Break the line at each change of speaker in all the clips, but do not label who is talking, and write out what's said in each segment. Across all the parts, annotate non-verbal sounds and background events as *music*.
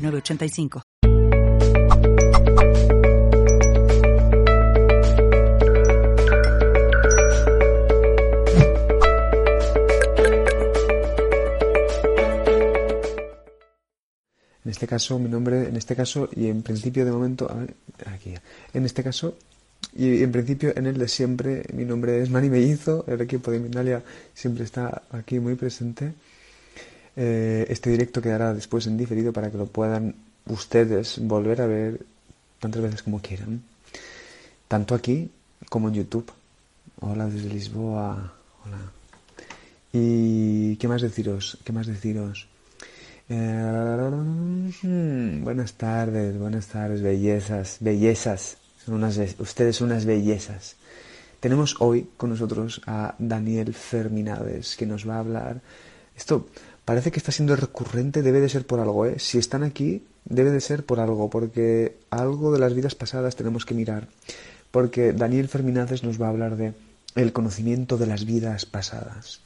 985.
En este caso, mi nombre, en este caso, y en principio de momento, a ver, aquí, en este caso, y en principio en el de siempre, mi nombre es Mani Mellizo, el equipo de Minalia siempre está aquí muy presente. Eh, este directo quedará después en diferido para que lo puedan ustedes volver a ver tantas veces como quieran. Tanto aquí como en YouTube. Hola desde Lisboa. Hola. ¿Y qué más deciros? ¿Qué más deciros? Eh, buenas tardes, buenas tardes, bellezas, bellezas. Son unas, ustedes son unas bellezas. Tenemos hoy con nosotros a Daniel Ferminades, que nos va a hablar. Esto, parece que está siendo recurrente, debe de ser por algo, ¿eh? Si están aquí, debe de ser por algo, porque algo de las vidas pasadas tenemos que mirar. Porque Daniel Ferminazes nos va a hablar de el conocimiento de las vidas pasadas.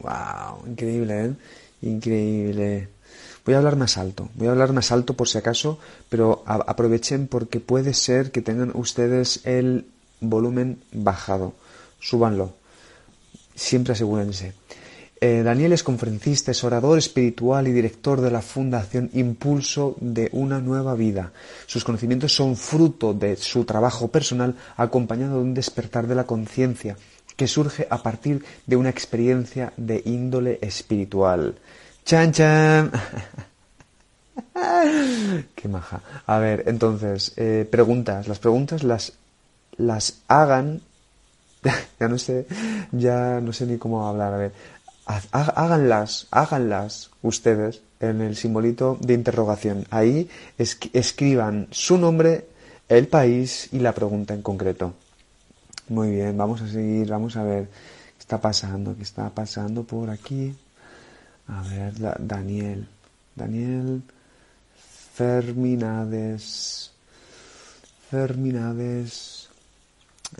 ¡Wow! Increíble, ¿eh? Increíble. Voy a hablar más alto, voy a hablar más alto por si acaso, pero aprovechen porque puede ser que tengan ustedes el volumen bajado. Súbanlo. Siempre asegúrense. Eh, Daniel es conferencista, es orador espiritual y director de la Fundación Impulso de una Nueva Vida. Sus conocimientos son fruto de su trabajo personal acompañado de un despertar de la conciencia que surge a partir de una experiencia de índole espiritual. ¡Chan, chan! *laughs* ¡Qué maja! A ver, entonces, eh, preguntas. Las preguntas las, las hagan *laughs* ya no sé, ya no sé ni cómo hablar. A ver, háganlas, háganlas ustedes en el simbolito de interrogación. Ahí escriban su nombre, el país y la pregunta en concreto. Muy bien, vamos a seguir, vamos a ver qué está pasando, qué está pasando por aquí. A ver, Daniel, Daniel Ferminades, Ferminades.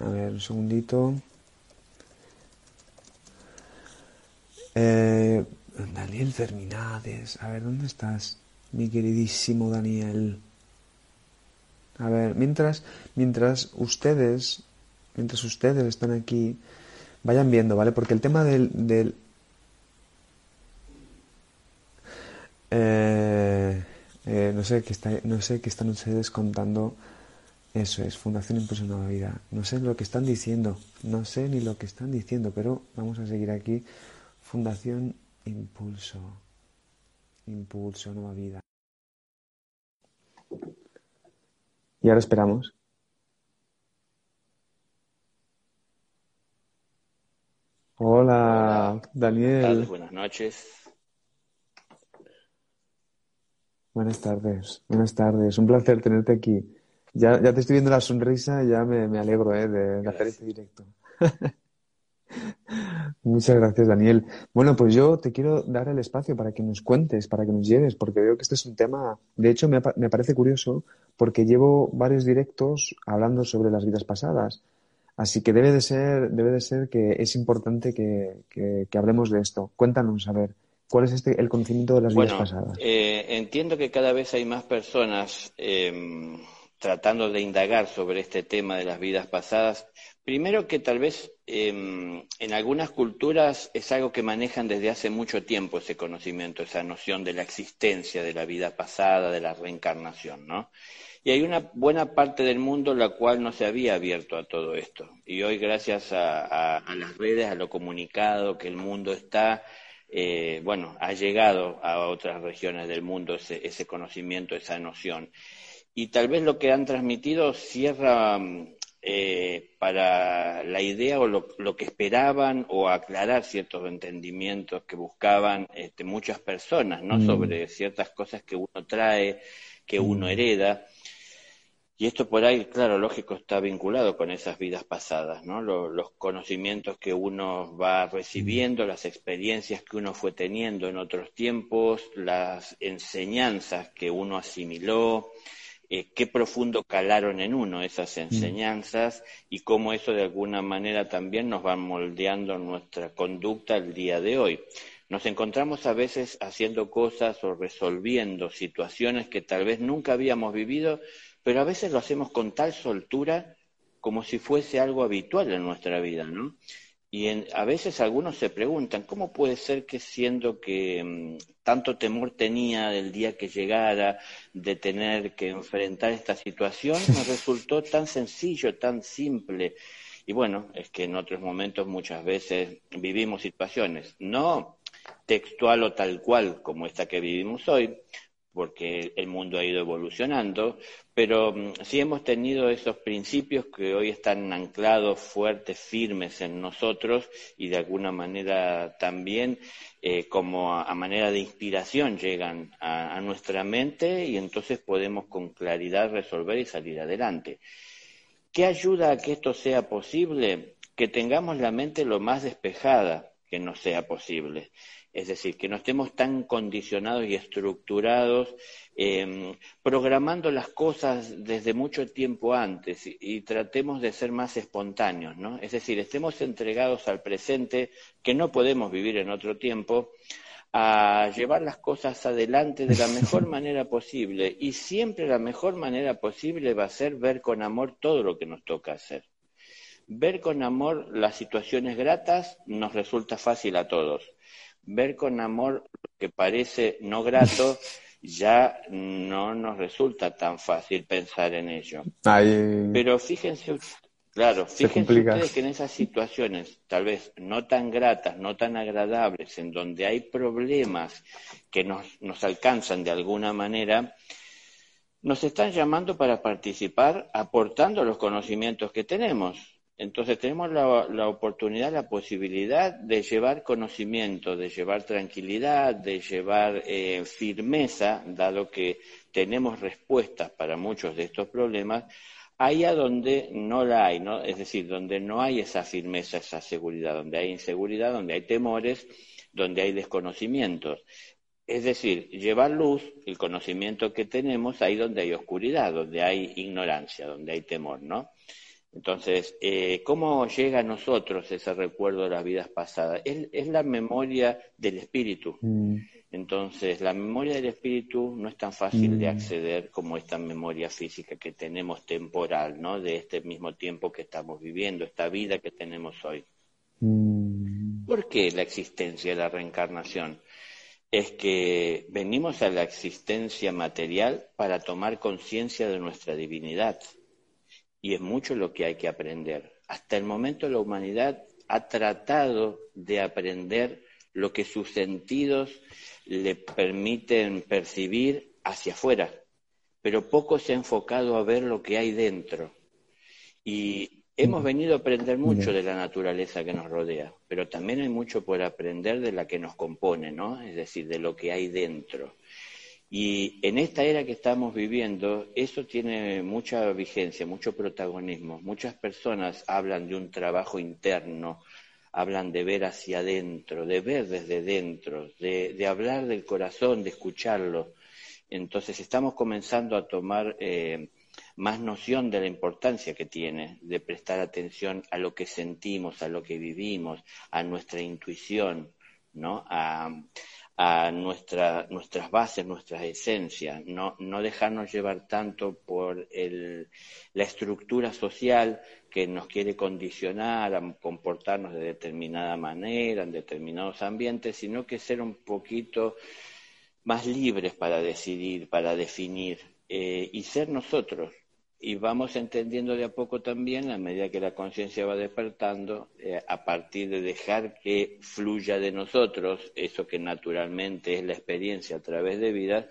A ver, un segundito. Eh, Daniel Ferminades, a ver, ¿dónde estás? Mi queridísimo Daniel. A ver, mientras, mientras ustedes, mientras ustedes están aquí, vayan viendo, ¿vale? Porque el tema del, del eh, eh, no sé qué está, no sé qué están ustedes contando. Eso es, Fundación Impulso Nueva Vida. No sé lo que están diciendo, no sé ni lo que están diciendo, pero vamos a seguir aquí Fundación Impulso. Impulso, nueva vida. Y ahora esperamos. Hola, Daniel.
Buenas noches.
Buenas tardes, buenas tardes. Un placer tenerte aquí. Ya, ya te estoy viendo la sonrisa y ya me, alegro eh, de hacer este directo. *laughs* Muchas gracias, Daniel. Bueno, pues yo te quiero dar el espacio para que nos cuentes, para que nos lleves, porque veo que este es un tema, de hecho me, parece curioso, porque llevo varios directos hablando sobre las vidas pasadas. Así que debe de ser, debe de ser que es importante que, hablemos de esto. Cuéntanos, a ver, ¿cuál es este, el conocimiento de las vidas pasadas?
Eh, entiendo que cada vez hay más personas em, tratando de indagar sobre este tema de las vidas pasadas. Primero que tal vez em, en algunas culturas es algo que manejan desde hace mucho tiempo ese conocimiento, esa noción de la existencia de la vida pasada, de la reencarnación, ¿no? Y hay una buena parte del mundo la cual no se había abierto a todo esto. Y hoy, gracias a, las redes, a lo comunicado que el mundo está, eh, bueno, ha llegado a otras regiones del mundo ese, ese conocimiento, esa noción. Y tal vez lo que han transmitido cierra eh, para la idea o lo, que esperaban o aclarar ciertos entendimientos que buscaban este, muchas personas, ¿no? Mm. Sobre ciertas cosas que uno trae, que uno mm. hereda. Y esto por ahí, claro, lógico, está vinculado con esas vidas pasadas, ¿no? Los, conocimientos que uno va recibiendo, las experiencias que uno fue teniendo en otros tiempos, las enseñanzas que uno asimiló, eh, qué profundo calaron en uno esas mm. enseñanzas y cómo eso de alguna manera también nos va moldeando nuestra conducta el día de hoy. Nos encontramos a veces haciendo cosas o resolviendo situaciones que tal vez nunca habíamos vivido pero a veces lo hacemos con tal soltura como si fuese algo habitual en nuestra vida, ¿no? Y a veces algunos se preguntan, ¿cómo puede ser que siendo que mm, tanto temor tenía del día que llegara, de tener que enfrentar esta situación, nos *laughs* resultó tan sencillo, tan simple? Y bueno, es que en otros momentos muchas veces vivimos situaciones, no textual o tal cual como esta que vivimos hoy, porque el mundo ha ido evolucionando, pero mm, sí hemos tenido esos principios que hoy están anclados fuertes, firmes en nosotros y de alguna manera también eh, como a, manera de inspiración llegan a, nuestra mente y entonces podemos con claridad resolver y salir adelante. ¿Qué ayuda a que esto sea posible? Que tengamos la mente lo más despejada que nos sea posible es decir, que no estemos tan condicionados y estructurados, em, programando las cosas desde mucho tiempo antes y, tratemos de ser más espontáneos, ¿no? Es decir, estemos entregados al presente, que no podemos vivir en otro tiempo, a llevar las cosas adelante de la mejor *laughs* manera posible y siempre la mejor manera posible va a ser ver con amor todo lo que nos toca hacer. Ver con amor las situaciones gratas nos resulta fácil a todos ver con amor lo que parece no grato, *laughs* ya no nos resulta tan fácil pensar en ello. Pero fíjense, claro, fíjense ustedes que en esas situaciones, tal vez no tan gratas, no tan agradables, en donde hay problemas que nos, nos alcanzan de alguna manera, nos están llamando para participar aportando los conocimientos que tenemos. Entonces tenemos la, oportunidad, la posibilidad de llevar conocimiento, de llevar tranquilidad, de llevar eh, firmeza, dado que tenemos respuestas para muchos de estos problemas, allá donde no la hay, ¿no? es decir, donde no hay esa firmeza, esa seguridad, donde hay inseguridad, donde hay temores, donde hay desconocimientos. Es decir, llevar luz, el conocimiento que tenemos, ahí donde hay oscuridad, donde hay ignorancia, donde hay temor, ¿no? Entonces, eh, ¿cómo llega a nosotros ese recuerdo de las vidas pasadas? Es, la memoria del espíritu. Mm. Entonces, la memoria del espíritu no es tan fácil de mm. acceder como esta memoria física que tenemos temporal, ¿no? De este mismo tiempo que estamos viviendo, esta vida que tenemos hoy. Mm. ¿Por qué la existencia de la reencarnación? Es que venimos a la existencia material para tomar conciencia de nuestra divinidad y es mucho lo que hay que aprender. Hasta el momento la humanidad ha tratado de aprender lo que sus sentidos le permiten percibir hacia afuera, pero poco se ha enfocado a ver lo que hay dentro. Y hemos venido a aprender mucho de la naturaleza que nos rodea, pero también hay mucho por aprender de la que nos compone, ¿no? Es decir, de lo que hay dentro. Y en esta era que estamos viviendo, eso tiene mucha vigencia, mucho protagonismo. Muchas personas hablan de un trabajo interno, hablan de ver hacia adentro, de ver desde dentro, de, hablar del corazón, de escucharlo. Entonces estamos comenzando a tomar eh, más noción de la importancia que tiene de prestar atención a lo que sentimos, a lo que vivimos, a nuestra intuición, ¿no? A, a nuestra, nuestras bases, nuestras esencias, no, no dejarnos llevar tanto por el, la estructura social que nos quiere condicionar a comportarnos de determinada manera, en determinados ambientes, sino que ser un poquito más libres para decidir, para definir eh, y ser nosotros, y vamos entendiendo de a poco también, a medida que la conciencia va despertando, eh, a partir de dejar que fluya de nosotros eso que naturalmente es la experiencia a través de vidas,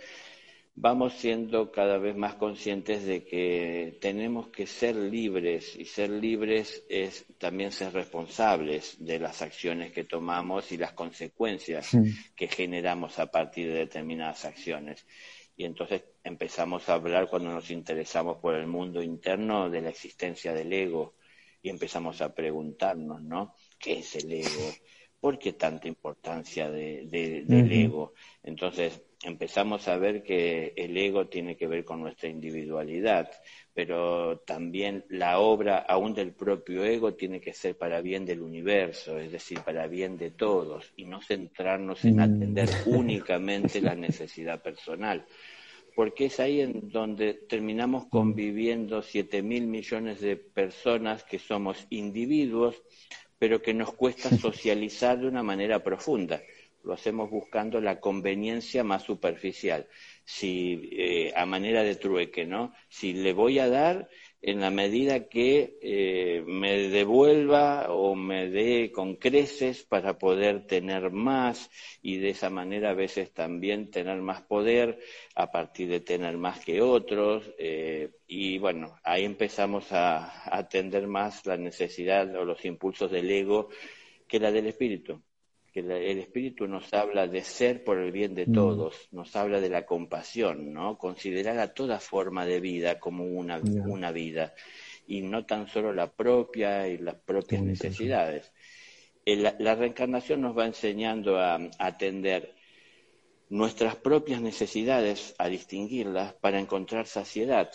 vamos siendo cada vez más conscientes de que tenemos que ser libres y ser libres es también ser responsables de las acciones que tomamos y las consecuencias que generamos a partir de determinadas acciones. Y entonces empezamos a hablar cuando nos interesamos por el mundo interno de la existencia del ego y empezamos a preguntarnos, ¿no? ¿Qué es el ego? ¿Por qué tanta importancia de, del ego? Entonces, empezamos a ver que el ego tiene que ver con nuestra individualidad, pero también la obra aún del propio ego tiene que ser para bien del universo, es decir, para bien de todos, y no centrarnos en atender mm. únicamente la necesidad personal, porque es ahí en donde terminamos conviviendo siete mil millones de personas que somos individuos, pero que nos cuesta socializar de una manera profunda lo hacemos buscando la conveniencia más superficial. Si, eh, a manera de trueque, ¿no? Si le voy a dar en la medida que eh, me devuelva o me dé con creces para poder tener más y de esa manera a veces también tener más poder a partir de tener más que otros eh, y bueno, ahí empezamos a atender más la necesidad o los impulsos del ego que la del espíritu el Espíritu nos habla de ser por el bien de mm. todos, nos habla de la compasión, ¿no? Considerar a toda forma de vida como una, una vida y no tan solo la propia y las propias necesidades. la reencarnación nos va enseñando a atender nuestras propias necesidades, a distinguirlas para encontrar saciedad.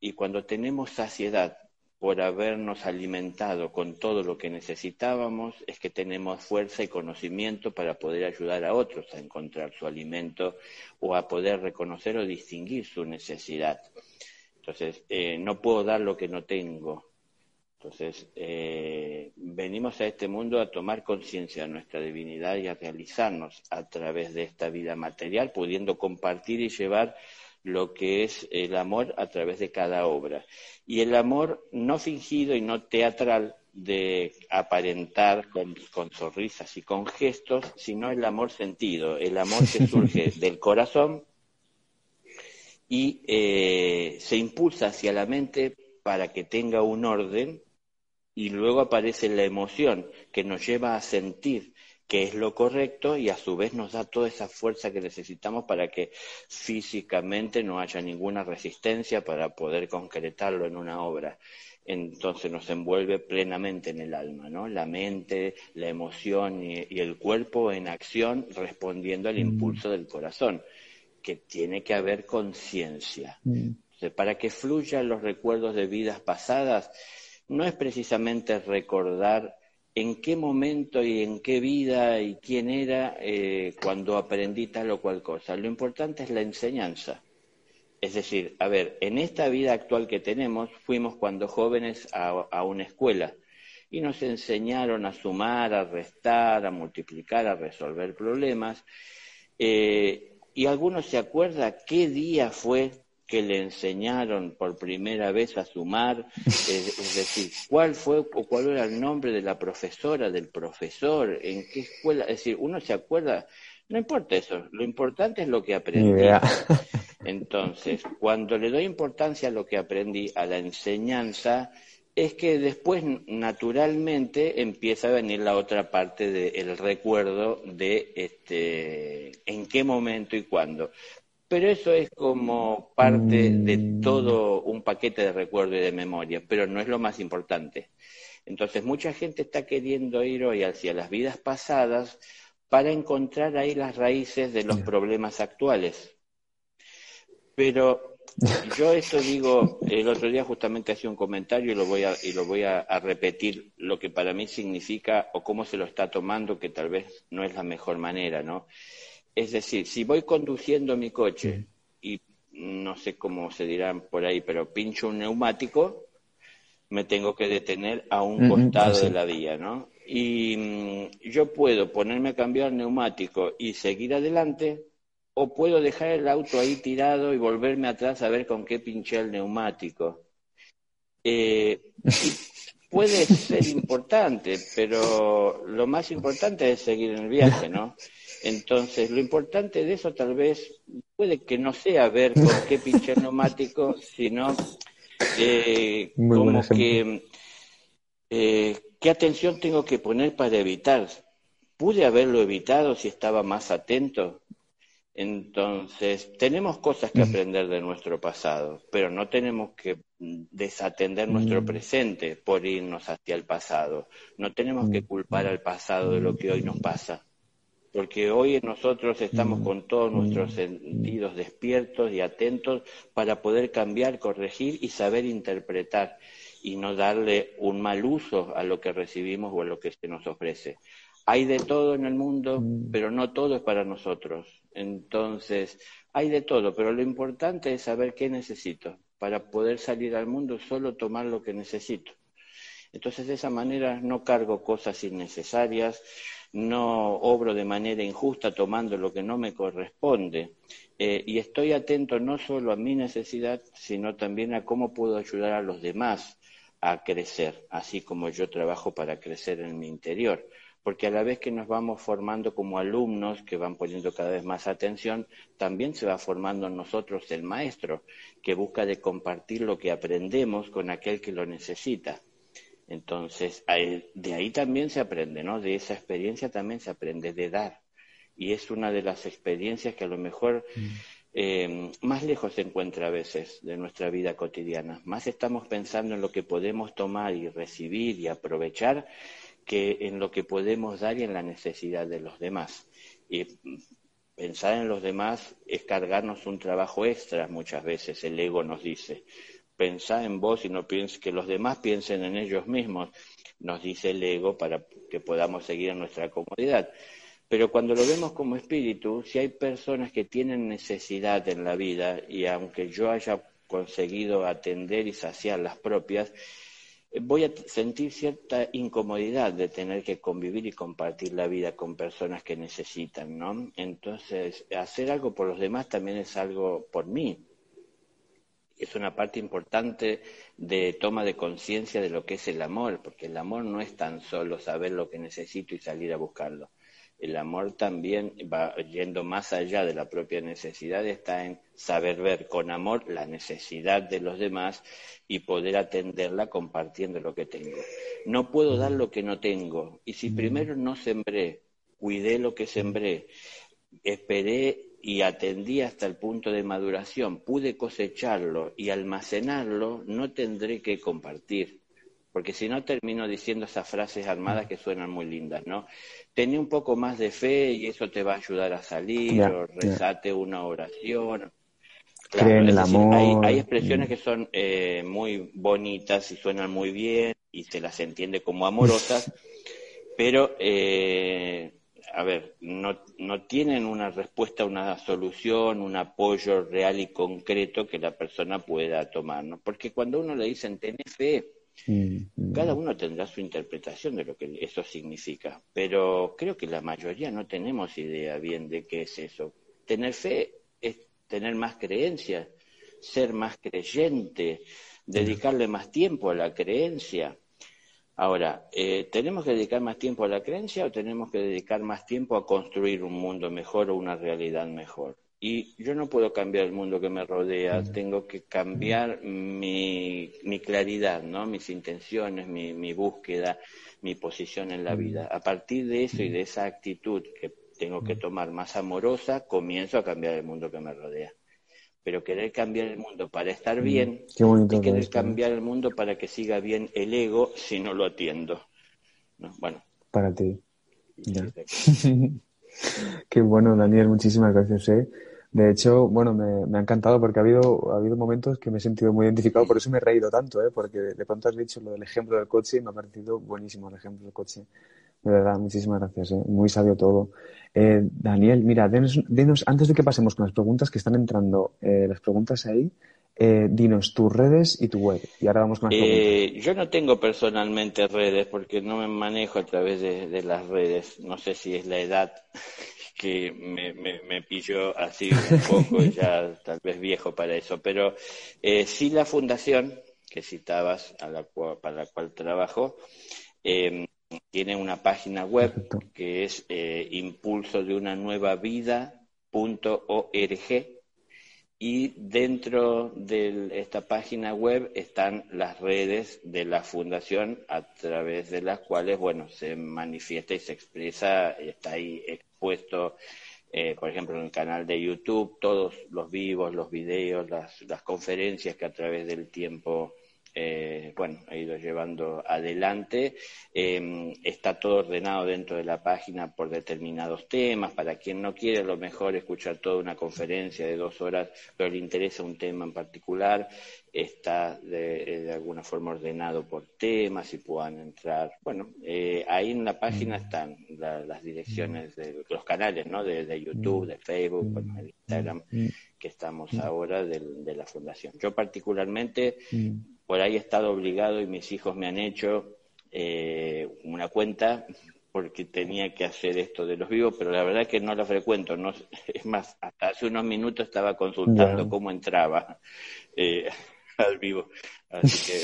Y cuando tenemos saciedad por habernos alimentado con todo lo que necesitábamos, es que tenemos fuerza y conocimiento para poder ayudar a otros a encontrar su alimento o a poder reconocer o distinguir su necesidad. Entonces, eh, no puedo dar lo que no tengo. Entonces, eh, venimos a este mundo a tomar conciencia de nuestra divinidad y a realizarnos a través de esta vida material, pudiendo compartir y llevar lo que es el amor a través de cada obra. Y el amor no fingido y no teatral de aparentar con, sonrisas y con gestos, sino el amor sentido, el amor que *laughs* surge del corazón y eh, se impulsa hacia la mente para que tenga un orden y luego aparece la emoción que nos lleva a sentir que es lo correcto y a su vez nos da toda esa fuerza que necesitamos para que físicamente no haya ninguna resistencia para poder concretarlo en una obra. Entonces nos envuelve plenamente en el alma, ¿no? La mente, la emoción y, el cuerpo en acción respondiendo al mm. impulso del corazón, que tiene que haber conciencia. Mm. Para que fluyan los recuerdos de vidas pasadas, no es precisamente recordar en qué momento y en qué vida y quién era eh, cuando aprendí tal o cual cosa. Lo importante es la enseñanza. Es decir, a ver, en esta vida actual que tenemos, fuimos cuando jóvenes a, una escuela y nos enseñaron a sumar, a restar, a multiplicar, a resolver problemas. Eh, y algunos se acuerda qué día fue que le enseñaron por primera vez a sumar, es, decir, cuál fue o cuál era el nombre de la profesora, del profesor, en qué escuela, es decir, uno se acuerda, no importa eso, lo importante es lo que aprendí. *laughs* Entonces, cuando le doy importancia a lo que aprendí, a la enseñanza, es que después naturalmente empieza a venir la otra parte del recuerdo de este en qué momento y cuándo pero eso es como parte de mm. todo un paquete de recuerdo y de memoria, pero no es lo más importante. Entonces, mucha gente está queriendo ir hoy hacia las vidas pasadas para encontrar ahí las raíces de los problemas actuales. Pero yo esto digo, el otro día justamente hacía un comentario y lo voy a, y lo voy a repetir, lo que para mí significa o cómo se lo está tomando, que tal vez no es la mejor manera, ¿no? Es decir, si voy conduciendo mi coche y no sé cómo se dirán por ahí, pero pincho un neumático, me tengo que detener a un costado de la vía, ¿no? Y mm, yo puedo ponerme a cambiar neumático y seguir adelante, o puedo dejar el auto ahí tirado y volverme atrás a ver con qué pinché el neumático. Eh, puede ser importante, pero lo más importante es seguir en el viaje, ¿no? Entonces, lo importante de eso tal vez puede que no sea ver con qué pinche neumático, sino eh, como que eh, qué atención tengo que poner para evitar. ¿Pude haberlo evitado si estaba más atento? Entonces, tenemos cosas que aprender de nuestro pasado, pero no tenemos que desatender nuestro mm. presente por irnos hacia el pasado. No tenemos que culpar al pasado de lo que hoy nos pasa, porque hoy nosotros estamos con todos nuestros sentidos despiertos y atentos para poder cambiar, corregir y saber interpretar y no darle un mal uso a lo que recibimos o a lo que se nos ofrece. Hay de todo en el mundo, mm. pero no todo es para nosotros. Entonces, hay de todo, pero lo importante es saber qué necesito. Para poder salir al mundo, solo tomar lo que necesito. Entonces, de esa manera no cargo cosas innecesarias, no obro de manera injusta tomando lo que no me corresponde. Eh, y estoy atento no solo a mi necesidad, sino también a cómo puedo ayudar a los demás a crecer, así como yo trabajo para crecer en mi interior porque a la vez que nos vamos formando como alumnos que van poniendo cada vez más atención, también se va formando en nosotros el maestro, que busca de compartir lo que aprendemos con aquel que lo necesita. Entonces, de ahí también se aprende, ¿no? De esa experiencia también se aprende de dar. Y es una de las experiencias que a lo mejor mm. eh, más lejos se encuentra a veces de nuestra vida cotidiana. Más estamos pensando en lo que podemos tomar y recibir y aprovechar que en lo que podemos dar y en la necesidad de los demás. Y pensar en los demás es cargarnos un trabajo extra muchas veces, el ego nos dice. Pensar en vos y no pienses que los demás piensen en ellos mismos, nos dice el ego para que podamos seguir en nuestra comodidad. Pero cuando lo vemos como espíritu, si hay personas que tienen necesidad en la vida y aunque yo haya conseguido atender y saciar las propias, voy a sentir cierta incomodidad de tener que convivir y compartir la vida con personas que necesitan, ¿no? Entonces, hacer algo por los demás también es algo por mí. Es una parte importante de toma de conciencia de lo que es el amor, porque el amor no es tan solo saber lo que necesito y salir a buscarlo el amor también va yendo más allá de la propia necesidad, está en saber ver con amor la necesidad de los demás y poder atenderla compartiendo lo que tengo. No puedo dar lo que no tengo. Y si primero no sembré, cuidé lo que sembré, esperé y atendí hasta el punto de maduración, pude cosecharlo y almacenarlo, no tendré que compartir porque si no termino diciendo esas frases armadas que suenan muy lindas, ¿no? Tené un poco más de fe y eso te va a ayudar a salir, o rezate una oración.
Claro, el amor.
Hay, expresiones que son eh, muy bonitas y suenan muy bien y se las entiende como amorosas, *laughs* pero, eh, a ver, no, no tienen una respuesta, una solución, un apoyo real y concreto que la persona pueda tomar, ¿no? Porque cuando uno le dicen, tenés fe, cada uno tendrá su interpretación de lo que eso significa, pero creo que la mayoría no tenemos idea bien de qué es eso. Tener fe es tener más creencia, ser más creyente, dedicarle más tiempo a la creencia. Ahora, eh, ¿tenemos que dedicar más tiempo a la creencia o tenemos que dedicar más tiempo a construir un mundo mejor o una realidad mejor? y yo no puedo cambiar el mundo que me rodea, tengo que cambiar mi, mi claridad, ¿no? mis intenciones, mi, mi, búsqueda, mi posición en la vida. A partir de eso y de esa actitud que tengo que tomar más amorosa, comienzo a cambiar el mundo que me rodea. Pero querer cambiar el mundo para estar bien y querer cambiar el mundo para que siga bien el ego si no lo atiendo. ¿no? Bueno.
Para ti. *laughs* Qué bueno, Daniel, muchísimas gracias. ¿eh? De hecho, bueno, me, ha encantado porque ha habido, ha habido momentos que me he sentido muy identificado, por eso me he reído tanto, ¿eh? porque de pronto has dicho lo del ejemplo del coche y me ha parecido buenísimo el ejemplo del coche. De verdad, muchísimas gracias, ¿eh? muy sabio todo. Eh, Daniel, mira, dinos, antes de que pasemos con las preguntas que están entrando, eh, las preguntas ahí, eh, dinos tus redes y tu web. Y ahora vamos con las preguntas.
Yo no tengo personalmente redes porque no me manejo a través de, de las redes. No sé si es la edad que me, me, pilló así un *laughs* poco, ya tal vez viejo para eso, pero eh, sí la fundación que citabas, a la para la cual trabajo, em, tiene una página web que es eh, impulso de una nueva vida.org y dentro de esta página web están las redes de la fundación a través de las cuales, bueno, se manifiesta y se expresa, está ahí expuesto, eh, por ejemplo, en el canal de YouTube, todos los vivos, los videos, las, las conferencias que a través del tiempo eh, bueno, ha ido llevando adelante. Em, está todo ordenado dentro de la página por determinados temas. Para quien no quiere, a lo mejor escuchar toda una conferencia de dos horas, pero le interesa un tema en particular, está de, alguna forma ordenado por temas y puedan entrar. Bueno, eh, ahí en la página están las direcciones de los canales, ¿no? De, YouTube, de Facebook, de Instagram, que estamos ahora de la fundación. Yo particularmente por ahí he estado obligado y mis hijos me han hecho eh, una cuenta porque tenía que hacer esto de los vivos, pero la verdad que no la frecuento. No, *laughs* es más, hasta hace unos minutos estaba consultando cómo entraba eh, *laughs* al vivo. Así que,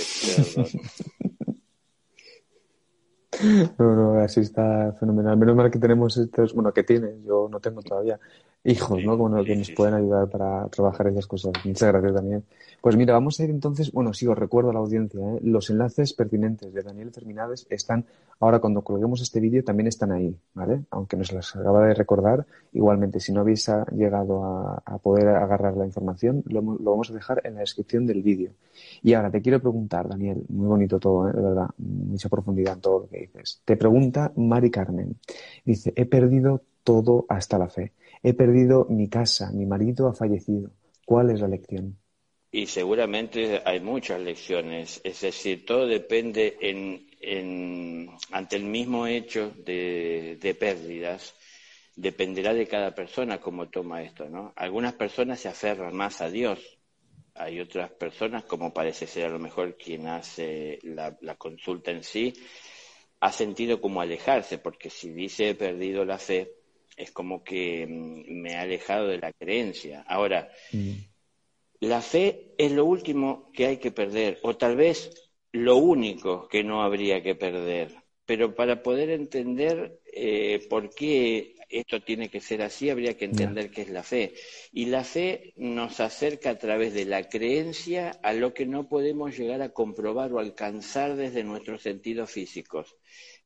No, no, así está fenomenal. Menos mal que tenemos estos, bueno, que tienes, yo no tengo todavía hijos, ¿no? Bueno, que nos pueden ayudar para trabajar esas cosas. Muchas gracias, Daniel. Pues mira, vamos a ir entonces, bueno, sí, os recuerdo a la audiencia, ¿eh? los enlaces pertinentes de Daniel Terminades están, ahora cuando colguemos este vídeo también están ahí, ¿vale? Aunque nos las acaba de recordar, igualmente, si no habéis llegado a, poder agarrar la información, lo, vamos a dejar en la descripción del vídeo. Y ahora te quiero preguntar, Daniel, muy bonito todo, ¿eh? de verdad, mucha profundidad en todo lo que dices. Te pregunta Mari Carmen, dice, he perdido todo hasta la fe. He perdido mi casa, mi marido ha fallecido. ¿Cuál es la lección?
Y seguramente hay muchas lecciones, es decir, todo depende en, ante el mismo hecho de, pérdidas, dependerá de cada persona cómo toma esto, ¿no? Algunas personas se aferran más a Dios, hay otras personas, como parece ser a lo mejor quien hace la, la consulta en sí, ha sentido como alejarse, porque si dice he perdido la fe, es como que mm, me ha alejado de la creencia. Ahora, mm. La fe es lo último que hay que perder, o tal vez lo único que no habría que perder. Pero para poder entender eh, por qué esto tiene que ser así, habría que entender qué es la fe. Y la fe nos acerca a través de la creencia a lo que no podemos llegar a comprobar o alcanzar desde nuestros sentidos físicos.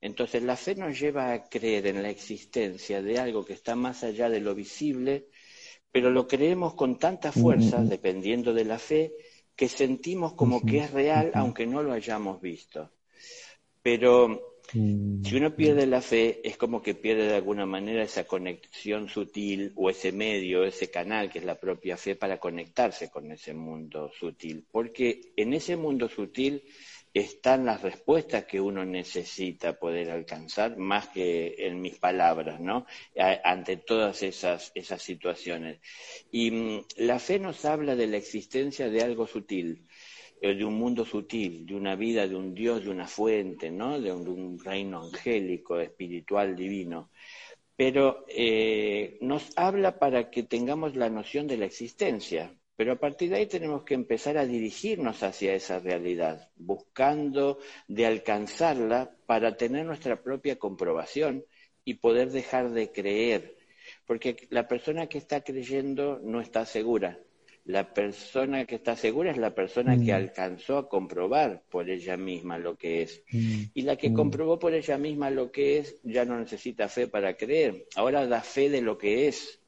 Entonces la fe nos lleva a creer en la existencia de algo que está más allá de lo visible pero lo creemos con tanta fuerza, dependiendo de la fe, que sentimos como que es real aunque no lo hayamos visto. Pero si uno pierde la fe, es como que pierde de alguna manera esa conexión sutil o ese medio, ese canal que es la propia fe para conectarse con ese mundo sutil. Porque en ese mundo sutil están las respuestas que uno necesita poder alcanzar, más que en mis palabras, ¿no? ante todas esas, esas situaciones. Y mm, la fe nos habla de la existencia de algo sutil, de un mundo sutil, de una vida, de un Dios, de una fuente, ¿no? De un, reino angélico, espiritual, divino. Pero eh, nos habla para que tengamos la noción de la existencia, pero a partir de ahí tenemos que empezar a dirigirnos hacia esa realidad, buscando de alcanzarla para tener nuestra propia comprobación y poder dejar de creer. Porque la persona que está creyendo no está segura. La persona que está segura es la persona que mm. alcanzó a comprobar por ella misma lo que es. Mm. Y la que mm. comprobó por ella misma lo que es ya no necesita fe para creer. Ahora da fe de lo que es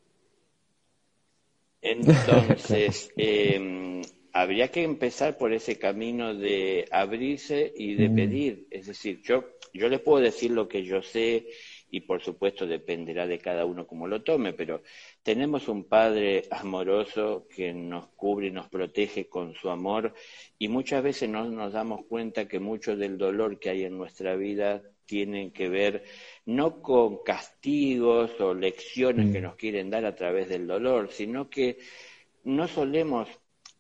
*laughs* entonces, em, habría que empezar por ese camino de abrirse y de pedir. Es decir, yo, yo les puedo decir lo que yo sé y por supuesto dependerá de cada uno cómo lo tome, pero tenemos un Padre amoroso que nos cubre y nos protege con su amor y muchas veces no nos damos cuenta que mucho del dolor que hay en nuestra vida tienen que ver no con castigos o lecciones que mm. nos quieren dar a través del dolor, sino que no solemos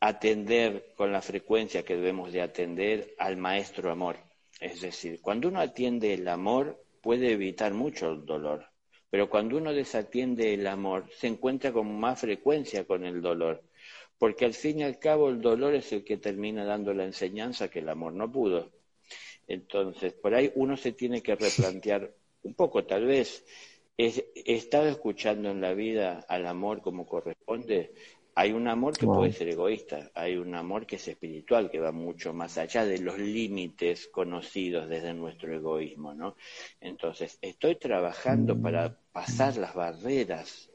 atender con la frecuencia que debemos de atender al maestro amor. Es decir, cuando uno atiende el amor puede evitar mucho el dolor, pero cuando uno desatiende el amor se encuentra con más frecuencia con el dolor, porque al fin y al cabo el dolor es el que termina dando la enseñanza que el amor no pudo. Entonces, por ahí uno se tiene que replantear un poco, tal vez, ¿he estado escuchando en la vida al amor como corresponde? Hay un amor que puede ser egoísta, hay un amor que es espiritual, que va mucho más allá de los límites conocidos desde nuestro egoísmo, ¿no? Entonces, estoy trabajando mm. para pasar las barreras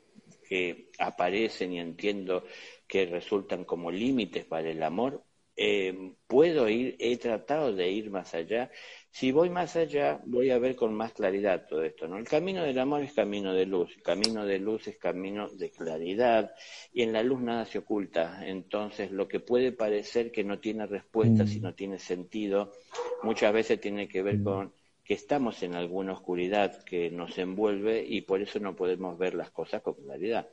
que aparecen y entiendo que resultan como límites para el amor, eh, puedo ir, he tratado de ir más allá. Si voy más allá, voy a ver con más claridad todo esto, ¿no? El camino del amor es camino de luz, el camino de luz es camino de claridad, y en la luz nada se oculta. Entonces, lo que puede parecer que no tiene respuesta, si mm. no tiene sentido, muchas veces tiene que ver mm. con que estamos en alguna oscuridad que nos envuelve y por eso no podemos ver las cosas con claridad.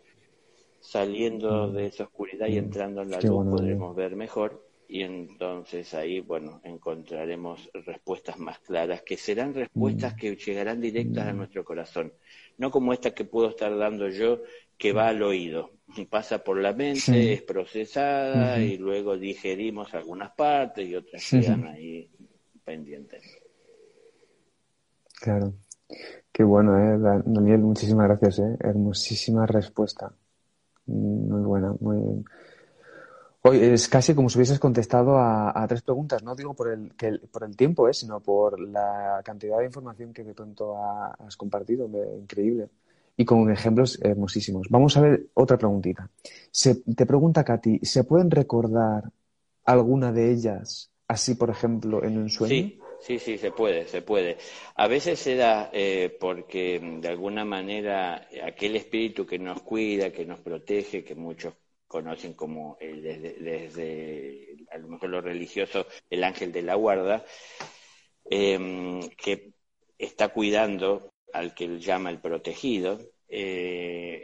Saliendo mm. de esa oscuridad y entrando en la luz podremos ver mejor y entonces ahí, bueno, encontraremos respuestas más claras, que serán respuestas mm. que llegarán directas a mm. nuestro corazón, no como esta que puedo estar dando yo, que va al oído, pasa por la mente, es procesada y luego digerimos algunas partes y otras quedan ahí pendientes.
Claro. Qué bueno, ¿eh? Daniel, muchísimas gracias, ¿eh? Hermosísima respuesta. Muy buena, muy bien. Es casi como si hubieses contestado a, tres preguntas, no digo por el, que por el tiempo, ¿eh? sino por la cantidad de información que de pronto has compartido, increíble. Y con ejemplos hermosísimos. Vamos a ver otra preguntita. Se, te pregunta Katy, ¿se pueden recordar alguna de ellas así, por ejemplo, en un sueño?
Sí. Sí, sí, se puede, se puede. A veces se da eh, porque de alguna manera aquel espíritu que nos cuida, que nos protege, que muchos conocen como desde, a lo mejor lo religioso el ángel de la guarda, em, que está cuidando al que él llama el protegido, eh,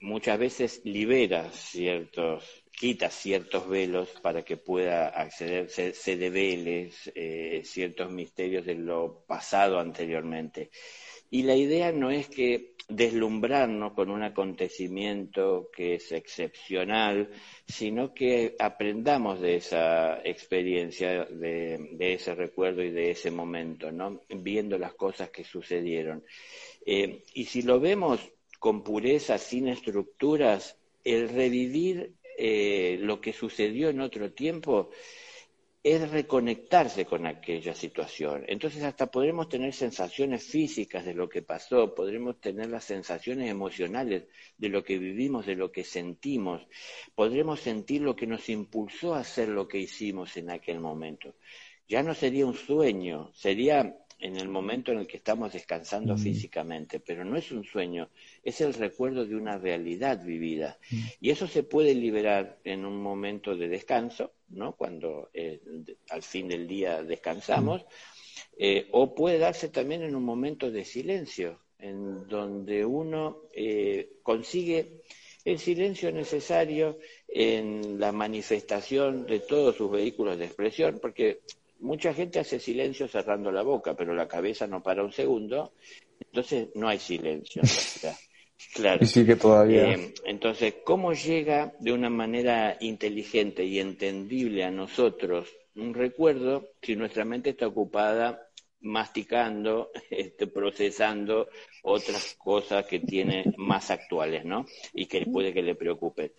muchas veces libera ciertos, quita ciertos velos para que pueda acceder, se, se eh, ciertos misterios de lo pasado anteriormente. Y la idea no es que deslumbrarnos con un acontecimiento que es excepcional, sino que aprendamos de esa experiencia, de, ese recuerdo y de ese momento. Viendo las cosas que sucedieron. Eh, y si lo vemos con pureza, sin estructuras, el revivir eh, lo que sucedió en otro tiempo es reconectarse con aquella situación. Entonces hasta podremos tener sensaciones físicas de lo que pasó, podremos tener las sensaciones emocionales de lo que vivimos, de lo que sentimos, podremos sentir lo que nos impulsó a hacer lo que hicimos en aquel momento. Ya no sería un sueño, sería en el momento en el que estamos descansando físicamente, pero no es un sueño, es el recuerdo de una realidad vivida. Y eso se puede liberar en un momento de descanso, ¿no? Cuando eh, al fin del día descansamos, eh, o puede darse también en un momento de silencio, en donde uno eh, consigue el silencio necesario en la manifestación de todos sus vehículos de expresión, porque mucha gente hace silencio cerrando la boca, pero la cabeza no para un segundo, entonces no hay silencio. Claro.
Y sigue todavía.
Eh, entonces, ¿cómo llega de una manera inteligente y entendible a nosotros un recuerdo si nuestra mente está ocupada masticando, *laughs* este, procesando otras cosas que tiene más actuales, ¿no? Y que puede que le preocupen.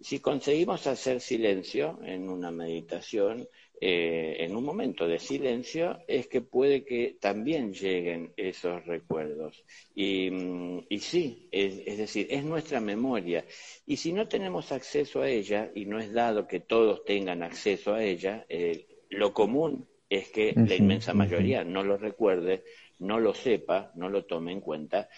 Si conseguimos hacer silencio en una meditación, eh, en un momento de silencio es que puede que también lleguen esos recuerdos. Y, mm, sí, es, decir, es nuestra memoria. Y si no tenemos acceso a ella, y no es dado que todos tengan acceso a ella, eh, lo común es que la inmensa mayoría no lo recuerde, no lo sepa, no lo tome en cuenta,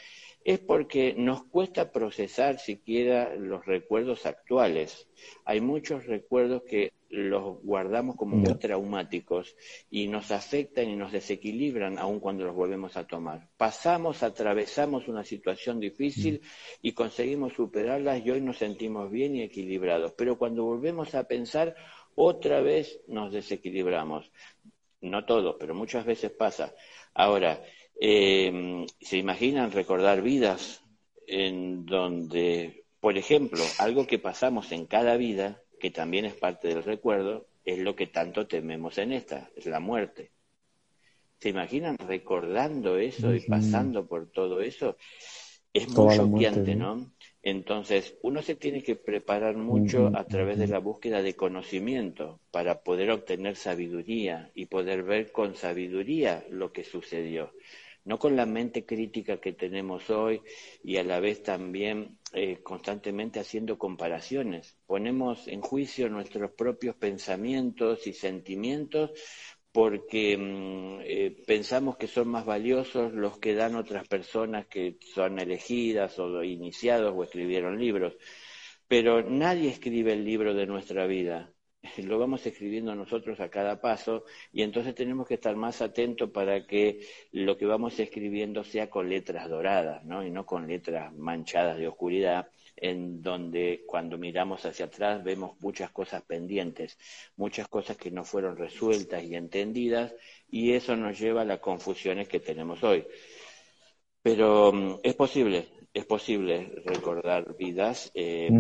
es porque nos cuesta procesar siquiera los recuerdos actuales. Hay muchos recuerdos que los guardamos como muy traumáticos y nos afectan y nos desequilibran aun cuando los volvemos a tomar. Pasamos, atravesamos una situación difícil y conseguimos superarlas y hoy nos sentimos bien y equilibrados. Pero cuando volvemos a pensar, otra vez nos desequilibramos. No todos, pero muchas veces pasa. Ahora, eh, ¿se imaginan recordar vidas en donde, por ejemplo, algo que pasamos en cada vida que también es parte del recuerdo, es lo que tanto tememos en esta, es la muerte. ¿Se imaginan recordando eso y pasando por todo eso? Es muy choqueante, ¿no? Entonces, uno se tiene que preparar mucho a través de la búsqueda de conocimiento para poder obtener sabiduría y poder ver con sabiduría lo que sucedió. No con la mente crítica que tenemos hoy y a la vez también eh, constantemente haciendo comparaciones. Ponemos en juicio nuestros propios pensamientos y sentimientos porque mm, eh, pensamos que son más valiosos los que dan otras personas que son elegidas o iniciados o escribieron libros. Pero nadie escribe el libro de nuestra vida, *laughs* lo vamos escribiendo nosotros a cada paso y entonces tenemos que estar más atentos para que lo que vamos escribiendo sea con letras doradas, ¿no? Y no con letras manchadas de oscuridad, en donde cuando miramos hacia atrás vemos muchas cosas pendientes, muchas cosas que no fueron resueltas y entendidas, y eso nos lleva a las confusiones que tenemos hoy. Pero mm, es posible, es posible recordar vidas, eh,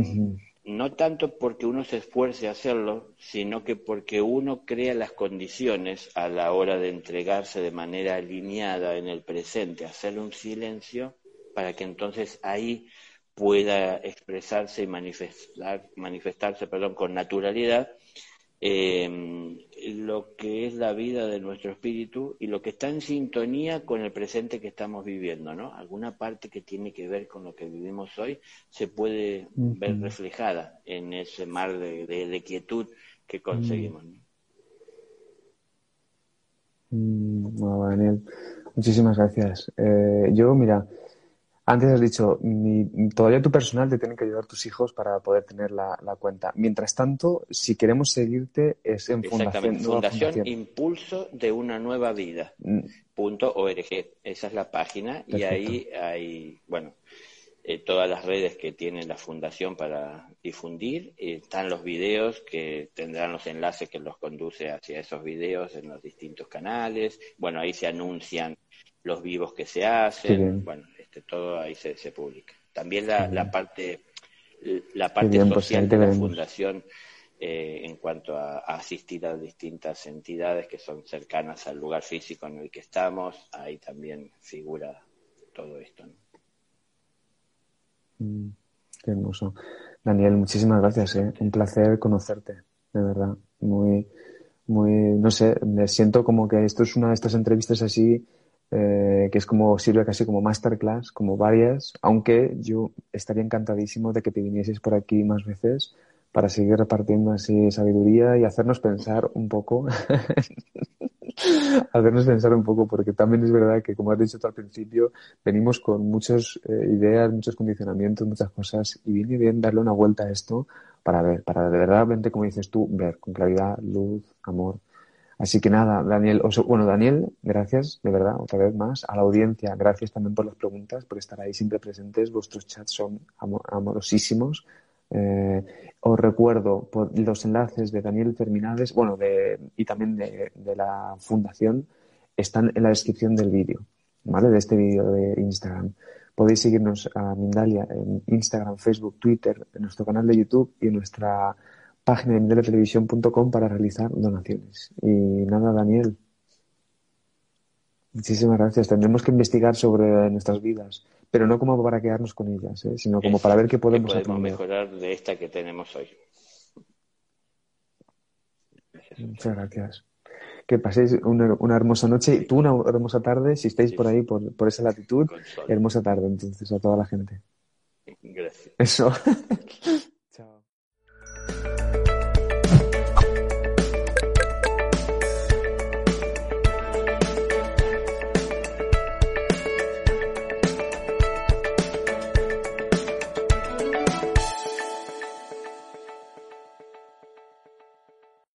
no tanto porque uno se esfuerce a hacerlo, sino que porque uno crea las condiciones a la hora de entregarse de manera alineada en el presente, hacer un silencio, para que entonces ahí pueda expresarse y manifestar, manifestarse perdón, con naturalidad eh, lo que es la vida de nuestro espíritu y lo que está en sintonía con el presente que estamos viviendo, ¿no? Alguna parte que tiene que ver con lo que vivimos hoy se puede ver reflejada en ese mar de, quietud que conseguimos.
Mm, Daniel, muchísimas gracias. Eh, yo, mira, antes has dicho, todavía tu personal te tiene que ayudar tus hijos para poder tener la, cuenta. Mientras tanto, si queremos seguirte, es en Fundación,
Fundación, Impulso de una Nueva Vida. Mm. Punto .org. Esa es la página y ahí hay, bueno, eh, todas las redes que tiene la Fundación para difundir. están los videos que tendrán los enlaces que los conduce hacia esos videos en los distintos canales. Bueno, ahí se anuncian los vivos que se hacen. Bueno, todo ahí se, se publica. También la, la parte la parte pues, social de la fundación eh, en cuanto a, asistir a distintas entidades que son cercanas al lugar físico en el que estamos, ahí también figura todo esto.
Mm, qué hermoso. Daniel, muchísimas gracias. ¿eh? Un placer conocerte, de verdad. Muy, muy, no sé, me siento como que esto es una de estas entrevistas así eh, que es como, sirve casi como masterclass, como varias, aunque yo estaría encantadísimo de que te vinieses por aquí más veces para seguir repartiendo así sabiduría y hacernos pensar un poco, *laughs* hacernos pensar un poco, porque también es verdad que, como has dicho tú al principio, venimos con muchas eh, ideas, muchos condicionamientos, muchas cosas, y viene bien darle una vuelta a esto para ver, para de verdad, como dices tú, ver con claridad, luz, amor, Así que nada, Daniel, bueno, Daniel, gracias de verdad, otra vez más. A la audiencia, gracias también por las preguntas, por estar ahí siempre presentes. Vuestros chats son amorosísimos. Eh, os recuerdo los enlaces de Daniel Terminales, bueno, de, y también de, la fundación, están en la descripción del vídeo, ¿vale? De este vídeo de Instagram. Podéis seguirnos a Mindalia en Instagram, Facebook, Twitter, en nuestro canal de YouTube y en nuestra página de mindelatelevisión.com para realizar donaciones. Y nada, Daniel. Muchísimas gracias. Tendremos que investigar sobre nuestras vidas, pero no como para quedarnos con ellas, ¿eh? sino como para ver qué podemos,
mejorar de esta que tenemos hoy.
Muchas gracias. Que paséis una, hermosa noche y tú una hermosa tarde, si estáis por ahí, por, por esa latitud, hermosa tarde entonces a toda la gente.
Gracias.
Eso. *laughs*